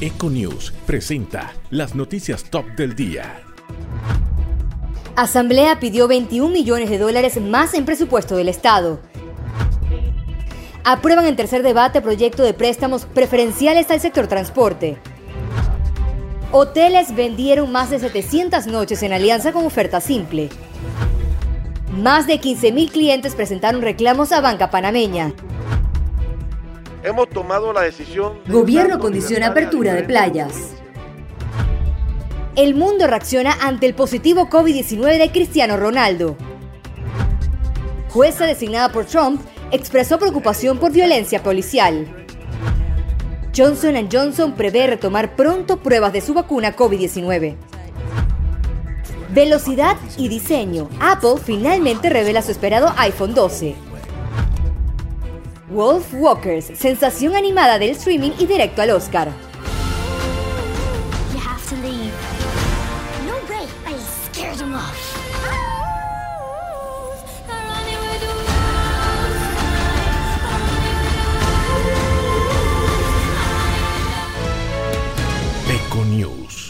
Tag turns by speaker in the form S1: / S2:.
S1: Econews presenta las noticias top del día.
S2: Asamblea pidió 21 millones de dólares más en presupuesto del Estado. Aprueban en tercer debate proyecto de préstamos preferenciales al sector transporte. Hoteles vendieron más de 700 noches en alianza con oferta simple. Más de 15.000 clientes presentaron reclamos a Banca Panameña.
S3: Hemos tomado la decisión.
S2: Gobierno condiciona apertura de playas. El mundo reacciona ante el positivo COVID-19 de Cristiano Ronaldo. Jueza designada por Trump expresó preocupación por violencia policial. Johnson Johnson prevé retomar pronto pruebas de su vacuna COVID-19. Velocidad y diseño. Apple finalmente revela su esperado iPhone 12. Wolf Walkers, sensación animada del streaming y directo al Oscar.
S1: Eco News.